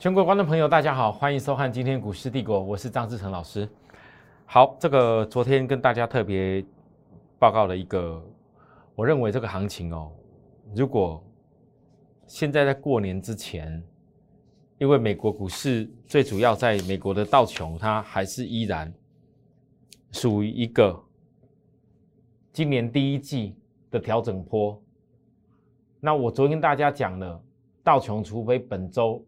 全国观众朋友，大家好，欢迎收看今天股市帝国，我是张志成老师。好，这个昨天跟大家特别报告了一个，我认为这个行情哦，如果现在在过年之前，因为美国股市最主要在美国的道琼，它还是依然属于一个今年第一季的调整波。那我昨天跟大家讲了，道琼除非本周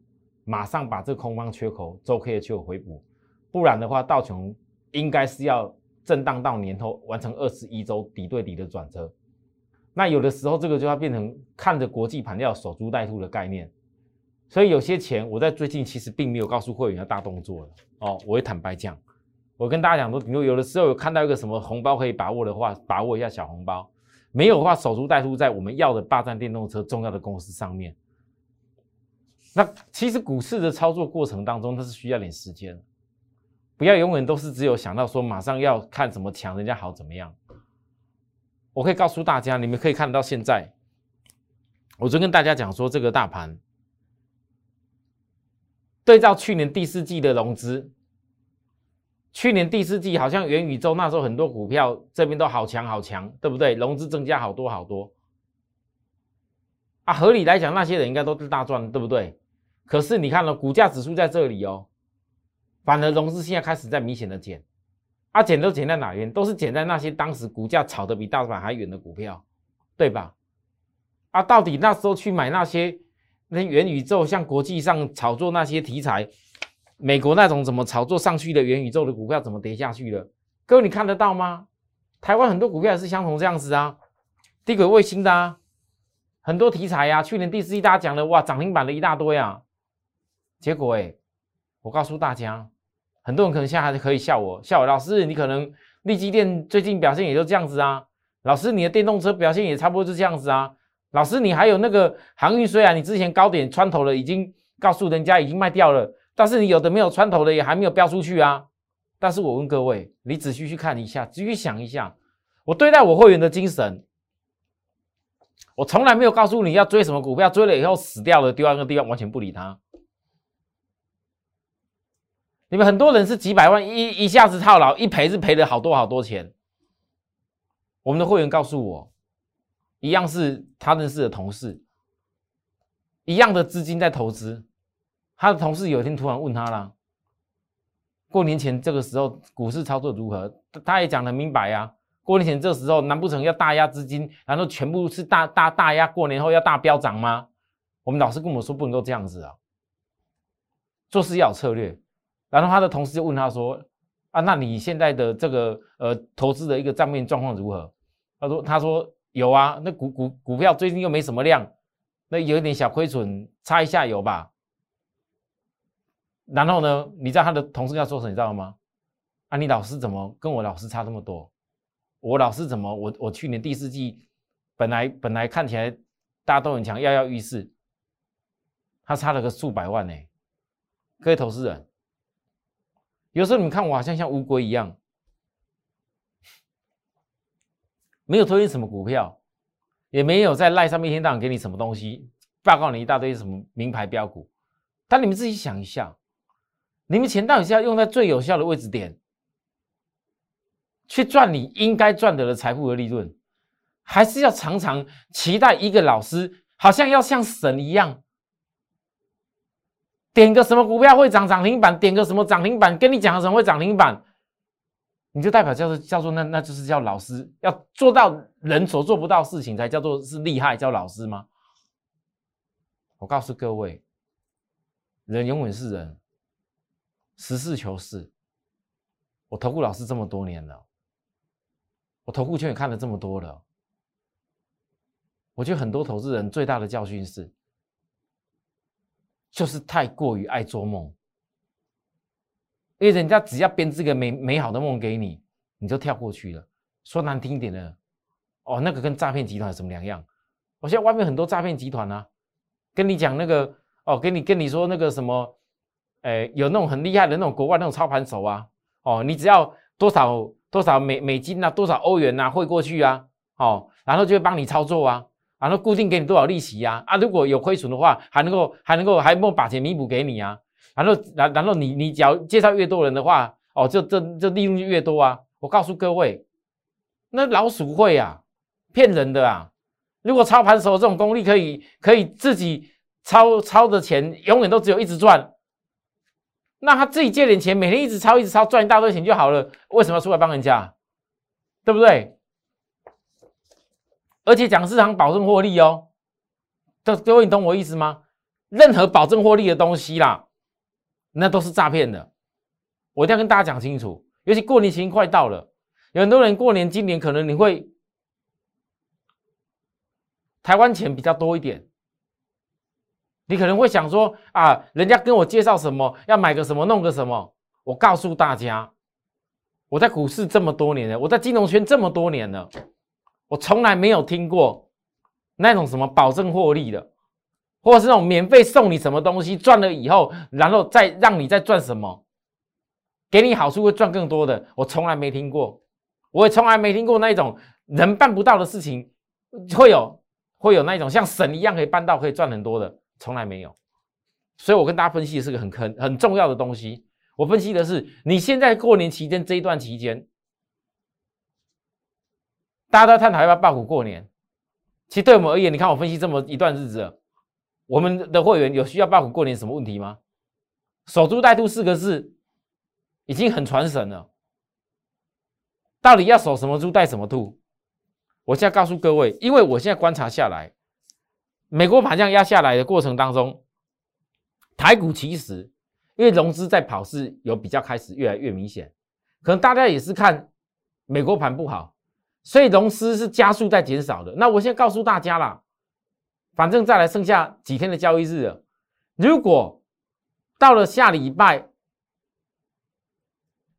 马上把这空方缺口周 K 的缺口回补，不然的话，道琼应该是要震荡到年头完成二十一周底对底的转折。那有的时候这个就要变成看着国际盘要守株待兔的概念。所以有些钱我在最近其实并没有告诉会员要大动作了哦，我会坦白讲，我跟大家讲说，比如有的时候有看到一个什么红包可以把握的话，把握一下小红包；没有的话，守株待兔在我们要的霸占电动车重要的公司上面。那其实股市的操作过程当中，它是需要点时间，不要永远都是只有想到说马上要看怎么抢人家好怎么样。我可以告诉大家，你们可以看得到现在，我就跟大家讲说，这个大盘对照去年第四季的融资，去年第四季好像元宇宙那时候很多股票这边都好强好强，对不对？融资增加好多好多啊，合理来讲，那些人应该都是大赚，对不对？可是你看了股价指数在这里哦，反而融资现在开始在明显的减，啊减都减在哪边？都是减在那些当时股价炒得比大盘还远的股票，对吧？啊，到底那时候去买那些那元宇宙，像国际上炒作那些题材，美国那种怎么炒作上去的元宇宙的股票怎么跌下去了？各位你看得到吗？台湾很多股票也是相同这样子啊，低轨卫星的啊，很多题材呀，去年第四季大家讲的哇，涨停板的一大堆啊。结果哎，我告诉大家，很多人可能现在还是可以笑我，笑我老师，你可能立基电最近表现也就这样子啊。老师，你的电动车表现也差不多就这样子啊。老师，你还有那个航运，虽然你之前高点穿头了，已经告诉人家已经卖掉了，但是你有的没有穿头的也还没有标出去啊。但是我问各位，你仔细去看一下，仔细想一下，我对待我会员的精神，我从来没有告诉你要追什么股票，追了以后死掉了，丢到那个地方完全不理他。你们很多人是几百万一一下子套牢，一赔是赔了好多好多钱。我们的会员告诉我，一样是他认识的同事，一样的资金在投资。他的同事有一天突然问他了：过年前这个时候股市操作如何？他也讲得明白呀。过年前这时候难不成要大压资金，然后全部是大大大压？过年后要大飙涨吗？我们老师跟我们说不能够这样子啊，做事要有策略。然后他的同事就问他说：“啊，那你现在的这个呃投资的一个账面状况如何？”他说：“他说有啊，那股股股票最近又没什么量，那有一点小亏损，差一下有吧。”然后呢，你知道他的同事要说什么？你知道吗？啊，你老师怎么跟我老师差这么多？我老师怎么我我去年第四季本来本来看起来大家都很强，跃跃欲试，他差了个数百万呢。各位投资人。有时候你们看我好像像乌龟一样，没有推荐什么股票，也没有在赖上面一天到晚给你什么东西，报告你一大堆什么名牌标股。但你们自己想一下，你们钱到底是要用在最有效的位置点，去赚你应该赚得的财富和利润，还是要常常期待一个老师好像要像神一样？点个什么股票会涨涨停板？点个什么涨停板？跟你讲什么会涨停板？你就代表叫做叫做那那就是叫老师要做到人所做不到事情才叫做是厉害叫老师吗？我告诉各位，人永远是人，实事求是。我投顾老师这么多年了，我投顾圈也看了这么多了，我觉得很多投资人最大的教训是。就是太过于爱做梦，因为人家只要编织个美美好的梦给你，你就跳过去了。说难听点的，哦，那个跟诈骗集团有什么两样？我现在外面很多诈骗集团啊，跟你讲那个哦，跟你跟你说那个什么，哎，有那种很厉害的那种国外那种操盘手啊，哦，你只要多少多少美美金啊，多少欧元啊汇过去啊，哦，然后就会帮你操作啊。然后固定给你多少利息呀？啊，如果有亏损的话，还能够还能够还能够把钱弥补给你啊。然后然然后你你只要介绍越多人的话，哦，这这这利润就越多啊。我告诉各位，那老鼠会啊，骗人的啊。如果操盘手这种功力可以可以自己操操的钱，永远都只有一直赚，那他自己借点钱，每天一直操一直操，赚一大堆钱就好了。为什么要出来帮人家？对不对？而且讲市场保证获利哦，这各位你懂我意思吗？任何保证获利的东西啦，那都是诈骗的。我一定要跟大家讲清楚，尤其过年前快到了，有很多人过年今年可能你会台湾钱比较多一点，你可能会想说啊，人家跟我介绍什么，要买个什么，弄个什么。我告诉大家，我在股市这么多年了，我在金融圈这么多年了。我从来没有听过那种什么保证获利的，或者是那种免费送你什么东西赚了以后，然后再让你再赚什么，给你好处会赚更多的。我从来没听过，我也从来没听过那种人办不到的事情，会有会有那种像神一样可以办到可以赚很多的，从来没有。所以我跟大家分析的是个很很很重要的东西。我分析的是你现在过年期间这一段期间。大家都在探讨要不要爆股过年。其实对我们而言，你看我分析这么一段日子，我们的会员有需要爆股过年什么问题吗？守株待兔四个字已经很传神了。到底要守什么猪带什么兔？我现在告诉各位，因为我现在观察下来，美国盘这样压下来的过程当中，台股其实因为融资在跑是有比较开始越来越明显，可能大家也是看美国盘不好。所以融资是加速在减少的。那我现在告诉大家啦，反正再来剩下几天的交易日了。如果到了下礼拜，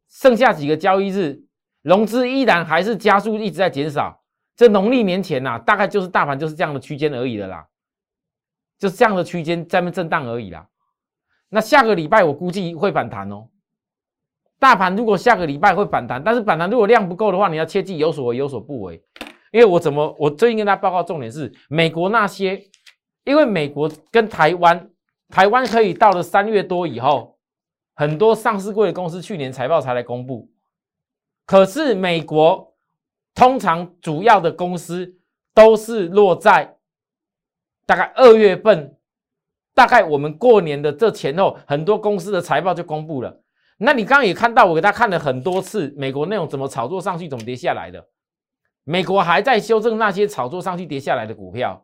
剩下几个交易日，融资依然还是加速一直在减少，这农历年前呐，大概就是大盘就是这样的区间而已的啦，就是这样的区间在那震荡而已啦。那下个礼拜我估计会反弹哦。大盘如果下个礼拜会反弹，但是反弹如果量不够的话，你要切记有所为有所不为。因为我怎么我最近跟大家报告重点是美国那些，因为美国跟台湾，台湾可以到了三月多以后，很多上市贵的公司去年财报才来公布，可是美国通常主要的公司都是落在大概二月份，大概我们过年的这前后，很多公司的财报就公布了。那你刚刚也看到，我给他看了很多次美国那种怎么炒作上去，怎么跌下来的。美国还在修正那些炒作上去跌下来的股票，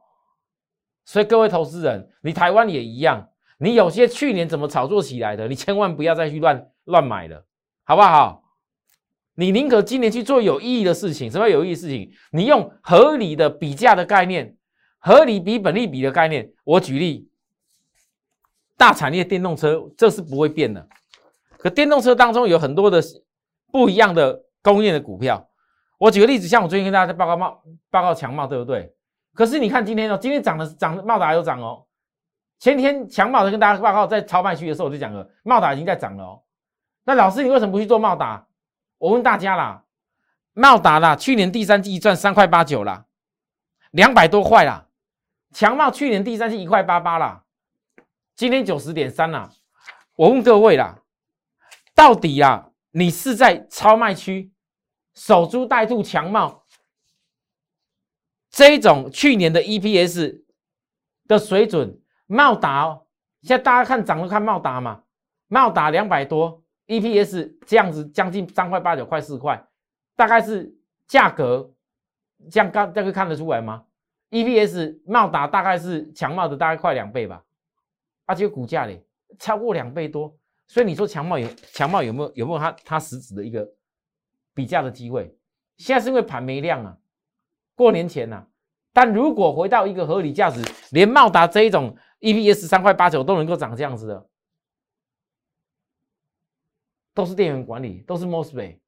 所以各位投资人，你台湾也一样，你有些去年怎么炒作起来的，你千万不要再去乱乱买了，好不好？你宁可今年去做有意义的事情。什么有意义的事情？你用合理的比价的概念，合理比本利比的概念。我举例，大产业电动车，这是不会变的。可电动车当中有很多的不一样的供应的股票，我举个例子，像我最近跟大家在报告茂报告强茂，对不对？可是你看今天哦，今天涨的涨茂达有涨哦，前天强茂的跟大家报告在超卖区的时候我就讲了，茂达已经在涨了哦。那老师你为什么不去做茂达？我问大家啦，茂达啦，去年第三季赚三块八九啦，两百多块啦，强茂去年第三季一块八八啦，今天九十点三啦，我问各位啦。到底呀，你是在超卖区守株待兔、强茂这一种去年的 EPS 的水准，茂达哦，现在大家看涨都看茂达嘛，茂达两百多 EPS 这样子，将近三块八九块四块，大概是价格这样刚这个看得出来吗？EPS 茂达大概是强茂的大概快两倍吧，而且股价嘞超过两倍多。所以你说强茂有强茂有没有有没有它它实质的一个比价的机会？现在是因为盘没量啊，过年前呐。但如果回到一个合理价值，连茂达这一种 EPS 三块八九都能够涨这样子的，都是电源管理，都是 mosfet，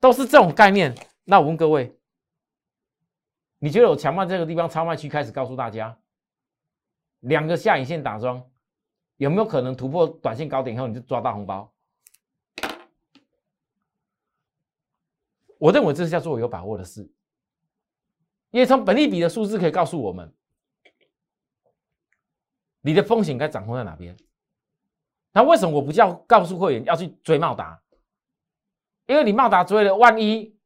都是这种概念。那我问各位，你觉得我强茂这个地方超卖区开始告诉大家，两个下影线打桩？有没有可能突破短线高点以后你就抓大红包？我认为这是叫做有把握的事。因为从本利比的数字可以告诉我们，你的风险该掌控在哪边。那为什么我不叫告诉会员要去追茂达？因为你茂达追了，万一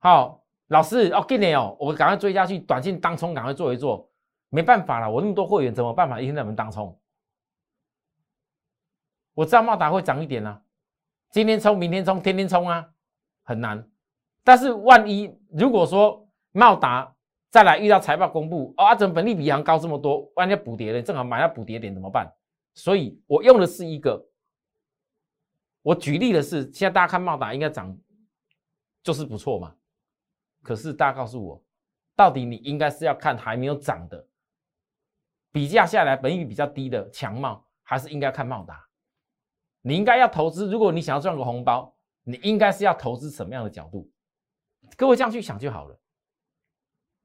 好老师哦，今年哦，我赶快追下去，短线当冲赶快做一做，没办法了，我那么多会员怎么办法？一天在门当冲，我知道茂达会涨一点啊，今天冲，明天冲，天天冲啊，很难。但是万一如果说茂达再来遇到财报公布，哦，啊怎本利比行高这么多，万一补跌了，正好买到补跌点怎么办？所以我用的是一个，我举例的是，现在大家看茂达应该涨，就是不错嘛。可是大家告诉我，到底你应该是要看还没有涨的，比价下来本益比较低的强茂，还是应该看茂达？你应该要投资，如果你想要赚个红包，你应该是要投资什么样的角度？各位这样去想就好了。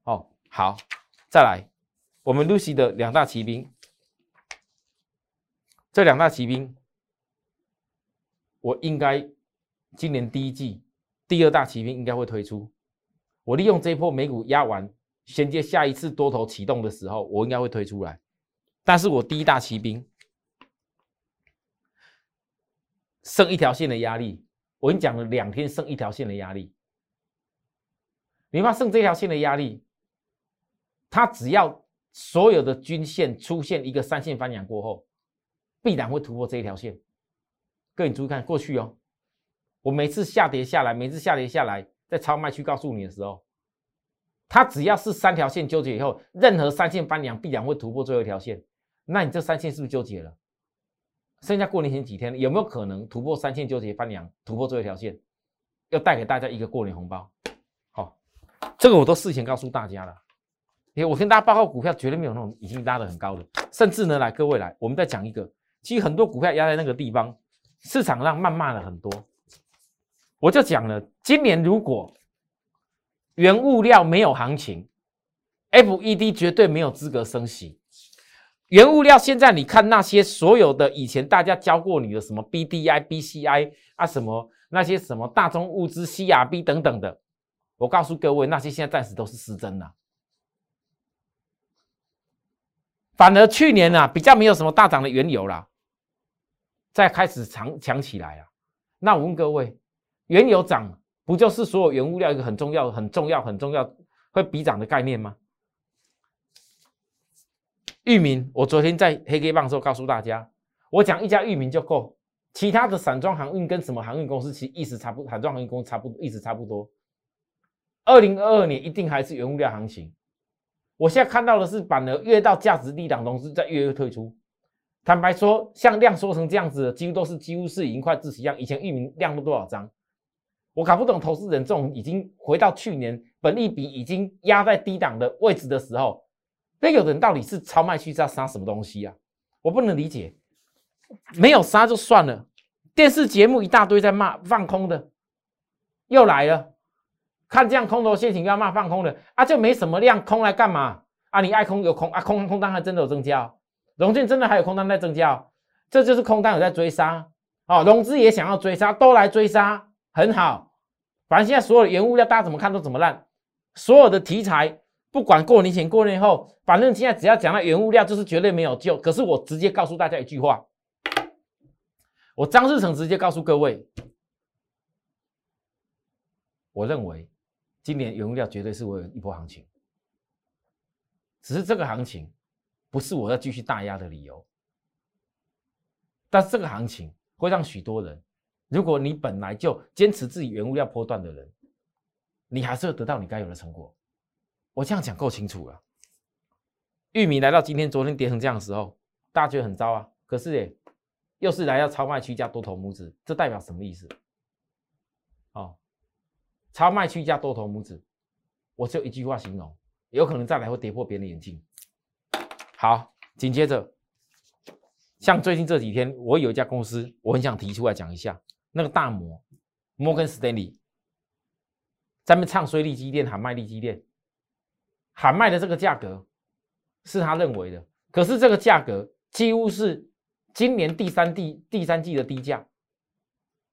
哦，好，再来，我们 Lucy 的两大骑兵。这两大骑兵，我应该今年第一季第二大骑兵应该会推出。我利用这波美股压完，衔接下一次多头启动的时候，我应该会推出来。但是我第一大骑兵剩一条线的压力，我已经讲了两天剩一条线的压力。你怕剩这条线的压力，它只要所有的均线出现一个三线翻阳过后。必然会突破这一条线，各位注意看过去哦，我每次下跌下来，每次下跌下来，在超卖区告诉你的时候，它只要是三条线纠结以后，任何三线翻阳必然会突破最后一条线，那你这三线是不是纠结了？剩下过年前几天，有没有可能突破三线纠结翻阳，突破最后一条线，要带给大家一个过年红包？好，这个我都事先告诉大家了。因为我跟大家报告股票绝对没有那种已经拉得很高的，甚至呢，来各位来，我们再讲一个。其实很多股票压在那个地方，市场上谩骂了很多。我就讲了，今年如果原物料没有行情，FED 绝对没有资格升息。原物料现在你看那些所有的以前大家教过你的什么 BDI、BCI 啊，什么那些什么大宗物资 CRB 等等的，我告诉各位，那些现在暂时都是失真了。反而去年啊，比较没有什么大涨的原油啦。再开始强强起来啊！那我问各位，原油涨不就是所有原物料一个很重要、很重要、很重要会比涨的概念吗？域名，我昨天在黑 K 棒的时候告诉大家，我讲一家域名就够，其他的散装航运跟什么航运公司其实意思差不，散装航运公司差不多意思差不多。二零二二年一定还是原物料行情。我现在看到的是，反而越到价值低档公司在越越退出。坦白说，像量缩成这样子的，几乎都是几乎是已经快窒息一样。以前域名量都多少张？我搞不懂投资人这种已经回到去年本利比已经压在低档的位置的时候，那有人到底是超卖区在杀什么东西啊？我不能理解。没有杀就算了，电视节目一大堆在骂放空的，又来了。看这样空头陷阱要骂放空的啊，就没什么量空来干嘛啊？你爱空有空啊，空空单还真的有增加。融券真的还有空单在增加哦，这就是空单有在追杀哦，融资也想要追杀，都来追杀，很好。反正现在所有的原物料，大家怎么看都怎么烂。所有的题材，不管过年前过年后，反正现在只要讲到原物料，就是绝对没有救。可是我直接告诉大家一句话，我张志成直接告诉各位，我认为今年原物料绝对是会有一波行情，只是这个行情。不是我要继续大压的理由，但是这个行情会让许多人，如果你本来就坚持自己原物料波段的人，你还是会得到你该有的成果。我这样讲够清楚了。玉米来到今天、昨天跌成这样的时候，大家觉得很糟啊。可是诶，又是来到超卖区加多头拇指，这代表什么意思？哦，超卖区加多头拇指，我只有一句话形容：有可能再来会跌破别人的眼镜。好，紧接着，像最近这几天，我有一家公司，我很想提出来讲一下。那个大摩摩根斯丹利在那唱衰利基电，喊卖利基电，喊卖的这个价格是他认为的，可是这个价格几乎是今年第三第第三季的低价。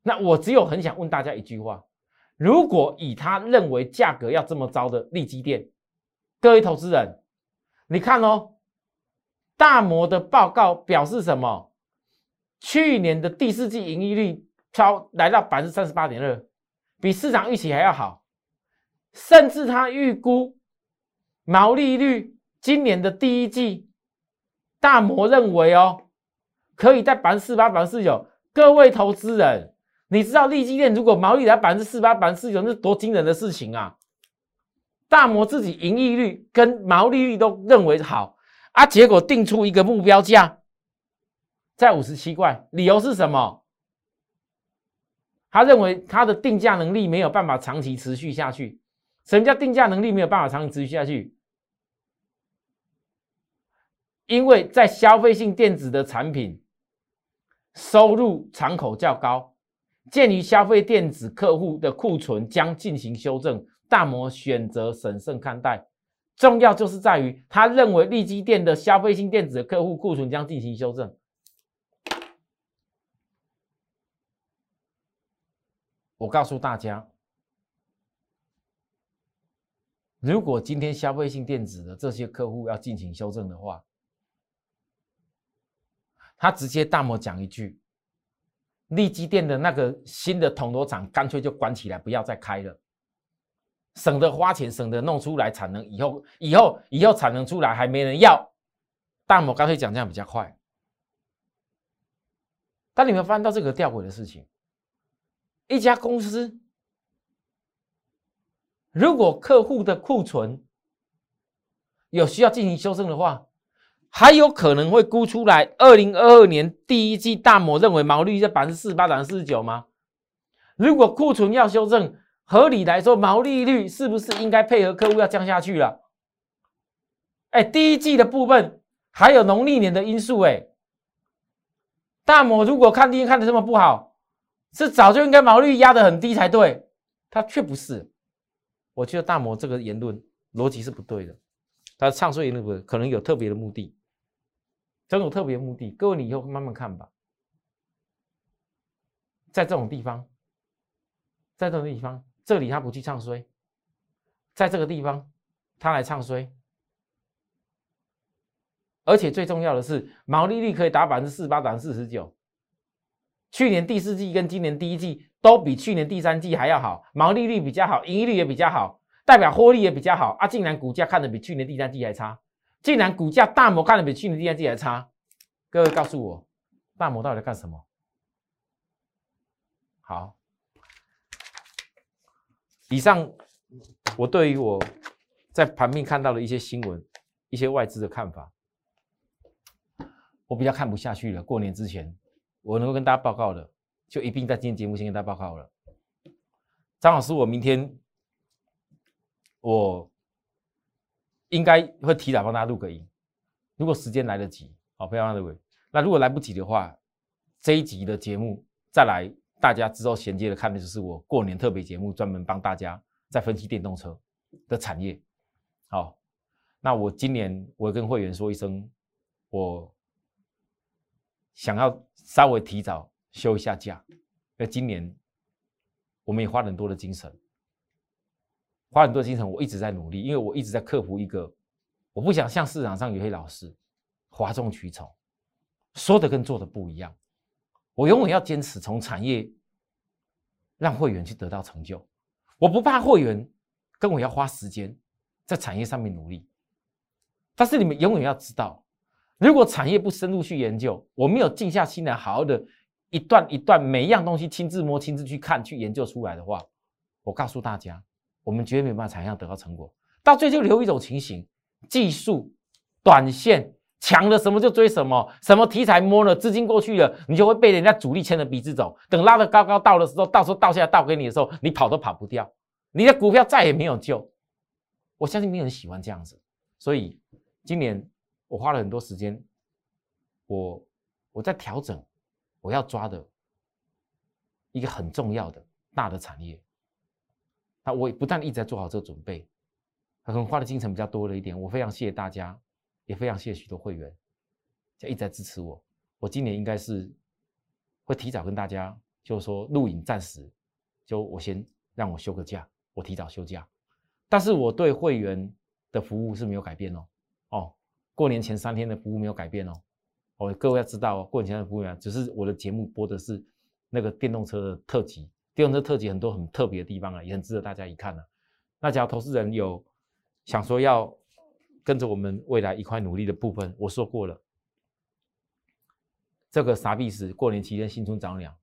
那我只有很想问大家一句话：如果以他认为价格要这么糟的利基电，各位投资人，你看哦，大摩的报告表示什么？去年的第四季盈利率超来到百分之三十八点二，比市场预期还要好，甚至他预估毛利率今年的第一季，大摩认为哦，可以在百分之四八、百分之四九。各位投资人，你知道利基店如果毛利在百分之四八、百分之四九，那是多惊人的事情啊！大摩自己盈利率跟毛利率都认为好啊，结果定出一个目标价。在五十七块，理由是什么？他认为他的定价能力没有办法长期持续下去。什么叫定价能力没有办法长期持续下去？因为在消费性电子的产品收入敞口较高，鉴于消费电子客户的库存将进行修正，大摩选择审慎看待。重要就是在于他认为利基电的消费性电子的客户库存将进行修正。我告诉大家，如果今天消费性电子的这些客户要进行修正的话，他直接大摩讲一句：利基电的那个新的铜锣厂干脆就关起来，不要再开了，省得花钱，省得弄出来产能，以后以后以后产能出来还没人要，大摩干脆讲这样比较快。但你们发现到这个吊诡的事情？一家公司，如果客户的库存有需要进行修正的话，还有可能会估出来。二零二二年第一季，大摩认为毛利率在百分之四十八、百分之四十九吗？如果库存要修正，合理来说，毛利率是不是应该配合客户要降下去了？哎，第一季的部分还有农历年的因素，哎，大摩如果看第一看的这么不好。是早就应该毛利率压得很低才对，他却不是。我觉得大摩这个言论逻辑是不对的，他唱衰言论不可能有特别的目的，真有特别目的。各位你以后慢慢看吧。在这种地方，在这种地方，这里他不去唱衰，在这个地方他来唱衰，而且最重要的是毛利率可以达百分之四十八、百分之四十九。去年第四季跟今年第一季都比去年第三季还要好，毛利率比较好，盈利率也比较好，代表获利也比较好啊！竟然股价看得比去年第三季还差，竟然股价大摩看得比去年第三季还差，各位告诉我，大摩到底在干什么？好，以上我对于我在盘面看到的一些新闻、一些外资的看法，我比较看不下去了。过年之前。我能够跟大家报告的，就一并在今天节目先跟大家报告了。张老师，我明天我应该会提早帮大家录个音，如果时间来得及，好，非常的位。那如果来不及的话，这一集的节目再来，大家之后衔接的看的就是我过年特别节目，专门帮大家在分析电动车的产业。好，那我今年我跟会员说一声，我。想要稍微提早休一下假，那今年我们也花很多的精神，花很多精神，我一直在努力，因为我一直在克服一个，我不想像市场上有些老师哗众取宠，说的跟做的不一样，我永远要坚持从产业让会员去得到成就，我不怕会员跟我要花时间在产业上面努力，但是你们永远要知道。如果产业不深入去研究，我没有静下心来好好的一段一段每一样东西亲自摸、亲自去看、去研究出来的话，我告诉大家，我们绝对没办法产业上得到成果。到最后留一种情形：技术短线强了，什么就追什么，什么题材摸了，资金过去了，你就会被人家主力牵着鼻子走。等拉得高高到的时候，到时候倒下来倒给你的时候，你跑都跑不掉，你的股票再也没有救。我相信没有人喜欢这样子，所以今年。我花了很多时间，我我在调整我要抓的一个很重要的大的产业，那我也不但一直在做好这个准备，可能花的精神比较多了一点。我非常谢谢大家，也非常谢谢许多会员，就一直在支持我。我今年应该是会提早跟大家，就是说录影暂时就我先让我休个假，我提早休假。但是我对会员的服务是没有改变哦。哦，过年前三天的服务没有改变哦。哦，各位要知道哦，过年前的服务啊，只是我的节目播的是那个电动车的特辑，电动车特辑很多很特别的地方啊，也很值得大家一看啊。那假如投资人有想说要跟着我们未来一块努力的部分，我说过了，这个傻逼是过年期间新春早鸟，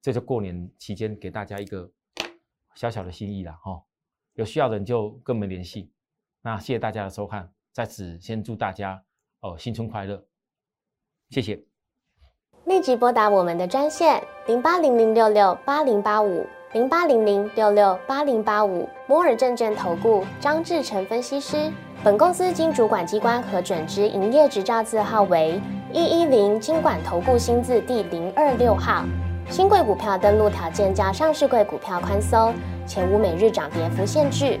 这就过年期间给大家一个小小的心意了哈。有需要的人就跟我们联系。那谢谢大家的收看，在此先祝大家哦新春快乐，谢谢。立即拨打我们的专线零八零零六六八零八五零八零零六六八零八五摩尔证券投顾张志成分析师。本公司经主管机关核准之营业执照字号为一一零金管投顾新字第零二六号。新贵股票登录条件较上市贵股票宽松，且无每日涨跌幅限制。